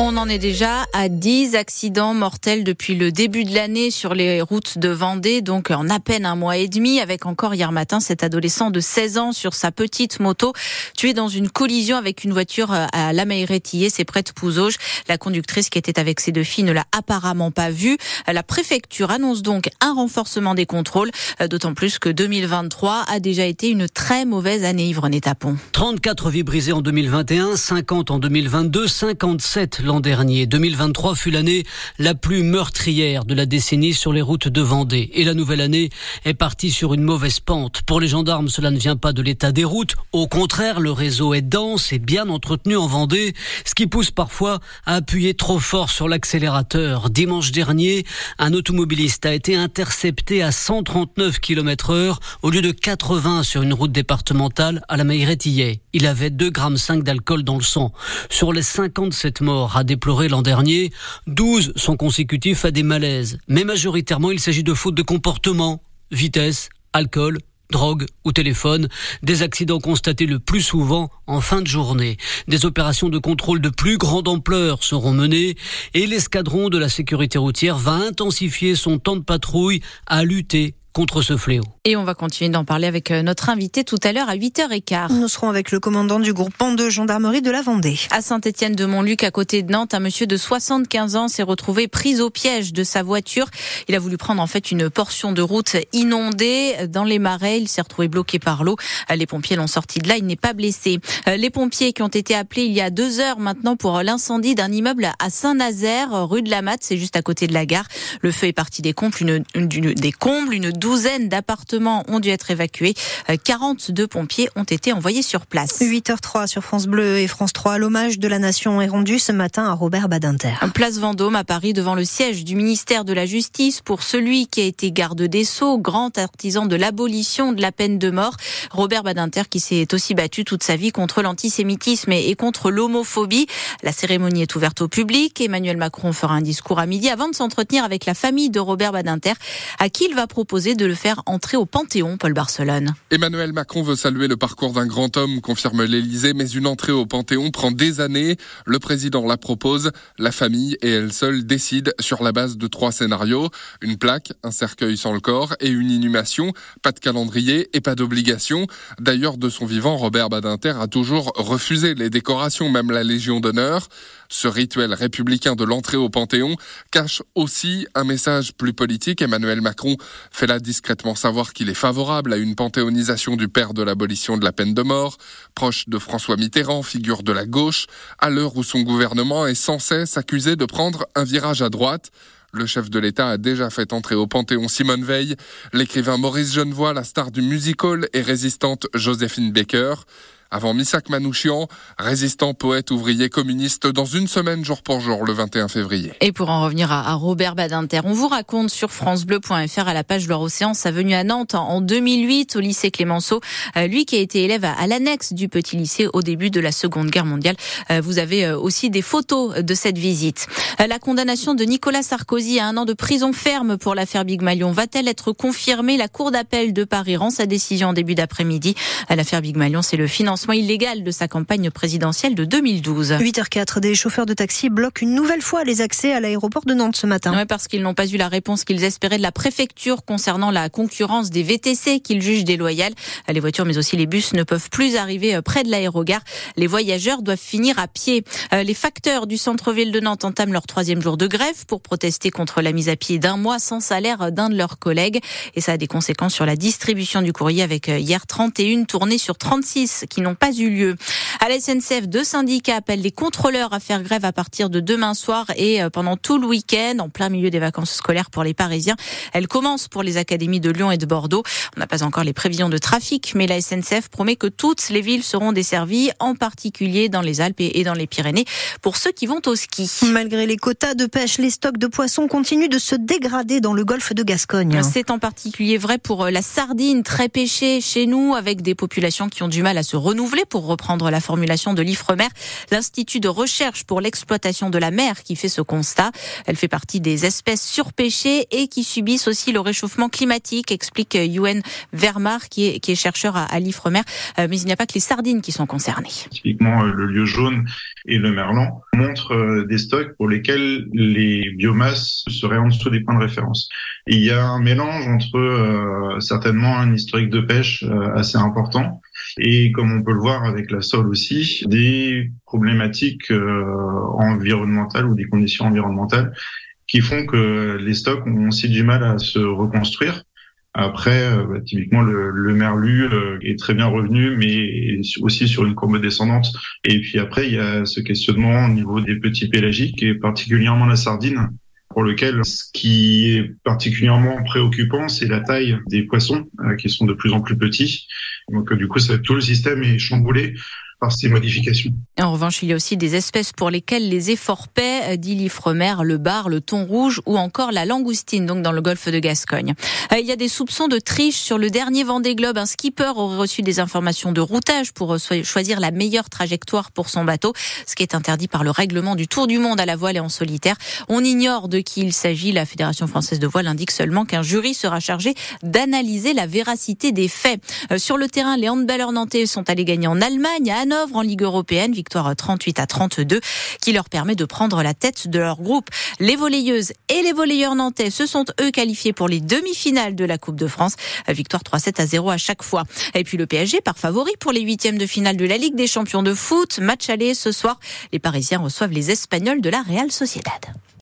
On en est déjà à 10 accidents mortels depuis le début de l'année sur les routes de Vendée, donc en à peine un mois et demi, avec encore hier matin cet adolescent de 16 ans sur sa petite moto, tué dans une collision avec une voiture à la Maïretillé, c'est près de Pouzauges. La conductrice qui était avec ses deux filles ne l'a apparemment pas vu. La préfecture annonce donc un renforcement des contrôles, d'autant plus que 2023 a déjà été une très mauvaise année, Yvonne Tapon. 34 vies brisées en 2021, 50 en 2022, 57 l'an dernier. 2023 fut l'année la plus meurtrière de la décennie sur les routes de Vendée. Et la nouvelle année est partie sur une mauvaise pente. Pour les gendarmes, cela ne vient pas de l'état des routes. Au contraire, le réseau est dense et bien entretenu en Vendée, ce qui pousse parfois à appuyer trop fort sur l'accélérateur. Dimanche dernier, un automobiliste a été intercepté à 139 km heure au lieu de 80 sur une route départementale à la Maïretillet. Il avait 2,5 grammes d'alcool dans le sang. Sur les 57 morts a déploré l'an dernier, 12 sont consécutifs à des malaises. Mais majoritairement, il s'agit de fautes de comportement, vitesse, alcool, drogue ou téléphone, des accidents constatés le plus souvent en fin de journée. Des opérations de contrôle de plus grande ampleur seront menées et l'escadron de la sécurité routière va intensifier son temps de patrouille à lutter contre ce fléau. Et on va continuer d'en parler avec euh, notre invité tout à l'heure à 8h15. Nous serons avec le commandant du groupement de gendarmerie de la Vendée. À Saint-Étienne de Montluc, à côté de Nantes, un monsieur de 75 ans s'est retrouvé pris au piège de sa voiture. Il a voulu prendre en fait une portion de route inondée dans les marais. Il s'est retrouvé bloqué par l'eau. Les pompiers l'ont sorti de là. Il n'est pas blessé. Euh, les pompiers qui ont été appelés il y a deux heures maintenant pour l'incendie d'un immeuble à Saint-Nazaire, rue de la Matte, c'est juste à côté de la gare. Le feu est parti des combles, une, une, des combles, une douzaine d'appartements ont dû être évacués. 42 euh, pompiers ont été envoyés sur place. 8h03 sur France Bleu et France 3. L'hommage de la nation est rendu ce matin à Robert Badinter. Place Vendôme à Paris devant le siège du ministère de la Justice pour celui qui a été garde des Sceaux, grand artisan de l'abolition de la peine de mort. Robert Badinter qui s'est aussi battu toute sa vie contre l'antisémitisme et contre l'homophobie. La cérémonie est ouverte au public. Emmanuel Macron fera un discours à midi avant de s'entretenir avec la famille de Robert Badinter à qui il va proposer de le faire entrer au Panthéon, Paul Barcelone. Emmanuel Macron veut saluer le parcours d'un grand homme, confirme l'Élysée, mais une entrée au Panthéon prend des années. Le président la propose, la famille et elle seule décident sur la base de trois scénarios. Une plaque, un cercueil sans le corps et une inhumation. Pas de calendrier et pas d'obligation. D'ailleurs, de son vivant, Robert Badinter a toujours refusé les décorations, même la Légion d'honneur. Ce rituel républicain de l'entrée au Panthéon cache aussi un message plus politique. Emmanuel Macron fait discrètement savoir qu'il est favorable à une panthéonisation du père de l'abolition de la peine de mort, proche de François Mitterrand, figure de la gauche, à l'heure où son gouvernement est sans cesse accusé de prendre un virage à droite. Le chef de l'État a déjà fait entrer au Panthéon Simone Veil, l'écrivain Maurice Genevoix, la star du musical et résistante Joséphine Baker avant Misak Manouchian, résistant, poète, ouvrier, communiste, dans une semaine jour pour jour, le 21 février. Et pour en revenir à, Robert Badinter, on vous raconte sur francebleu.fr à la page Loire-Océan sa venue à Nantes en 2008 au lycée Clémenceau. Euh, lui qui a été élève à, l'annexe du petit lycée au début de la Seconde Guerre mondiale. Euh, vous avez euh, aussi des photos de cette visite. La condamnation de Nicolas Sarkozy à un an de prison ferme pour l'affaire Big Malion va-t-elle être confirmée? La Cour d'appel de Paris rend sa décision en début d'après-midi. L'affaire Big Malion, c'est le financement illégal de sa campagne présidentielle de 2012. 8h04, des chauffeurs de taxi bloquent une nouvelle fois les accès à l'aéroport de Nantes ce matin. Oui, parce qu'ils n'ont pas eu la réponse qu'ils espéraient de la préfecture concernant la concurrence des VTC qu'ils jugent déloyale. Les voitures mais aussi les bus ne peuvent plus arriver euh, près de l'aérogare. Les voyageurs doivent finir à pied. Euh, les facteurs du centre-ville de Nantes entament leur troisième jour de grève pour protester contre la mise à pied d'un mois sans salaire d'un de leurs collègues. Et ça a des conséquences sur la distribution du courrier avec euh, hier 31 tournées sur 36 qui n'ont pas eu lieu. À la SNCF, deux syndicats appellent les contrôleurs à faire grève à partir de demain soir et euh, pendant tout le week-end, en plein milieu des vacances scolaires pour les Parisiens. Elle commence pour les académies de Lyon et de Bordeaux. On n'a pas encore les prévisions de trafic, mais la SNCF promet que toutes les villes seront desservies, en particulier dans les Alpes et dans les Pyrénées, pour ceux qui vont au ski. Malgré les quotas de pêche, les stocks de poissons continuent de se dégrader dans le golfe de Gascogne. C'est en particulier vrai pour euh, la sardine, très pêchée chez nous, avec des populations qui ont du mal à se renouveler pour reprendre la formulation de l'IFREMER, l'Institut de recherche pour l'exploitation de la mer qui fait ce constat. Elle fait partie des espèces surpêchées et qui subissent aussi le réchauffement climatique, explique Yuen Vermar, qui est, chercheur à, l'IFREMER. Euh, mais il n'y a pas que les sardines qui sont concernées. Typiquement, euh, le lieu jaune et le merlan montrent euh, des stocks pour lesquels les biomasses seraient en dessous des points de référence. il y a un mélange entre certainement un historique de pêche assez important et comme on peut le voir avec la sole aussi, des problématiques environnementales ou des conditions environnementales qui font que les stocks ont aussi du mal à se reconstruire. Après, euh, bah, typiquement, le, le merlu euh, est très bien revenu, mais aussi sur une courbe descendante. Et puis après, il y a ce questionnement au niveau des petits pélagiques, et particulièrement la sardine, pour lequel ce qui est particulièrement préoccupant, c'est la taille des poissons, euh, qui sont de plus en plus petits. Donc du coup, tout le système est chamboulé En revanche, il y a aussi des espèces pour lesquelles les efforts paient, dit l'Ifremer, le bar, le thon rouge ou encore la langoustine, donc dans le golfe de Gascogne. Euh, il y a des soupçons de triche sur le dernier Vendée Globe. Un skipper aurait reçu des informations de routage pour euh, choisir la meilleure trajectoire pour son bateau, ce qui est interdit par le règlement du Tour du monde à la voile et en solitaire. On ignore de qui il s'agit. La Fédération française de voile indique seulement qu'un jury sera chargé d'analyser la véracité des faits. Euh, sur le terrain, les handballeurs nantais sont allés gagner en Allemagne, Hanovre en Ligue européenne, victoire 38 à 32, qui leur permet de prendre la tête de leur groupe. Les volleyeuses et les volleyeurs nantais se sont eux qualifiés pour les demi-finales de la Coupe de France. Victoire 3-7 à 0 à chaque fois. Et puis le PSG par favori pour les huitièmes de finale de la Ligue des champions de foot. Match aller ce soir. Les Parisiens reçoivent les Espagnols de la Real Sociedad.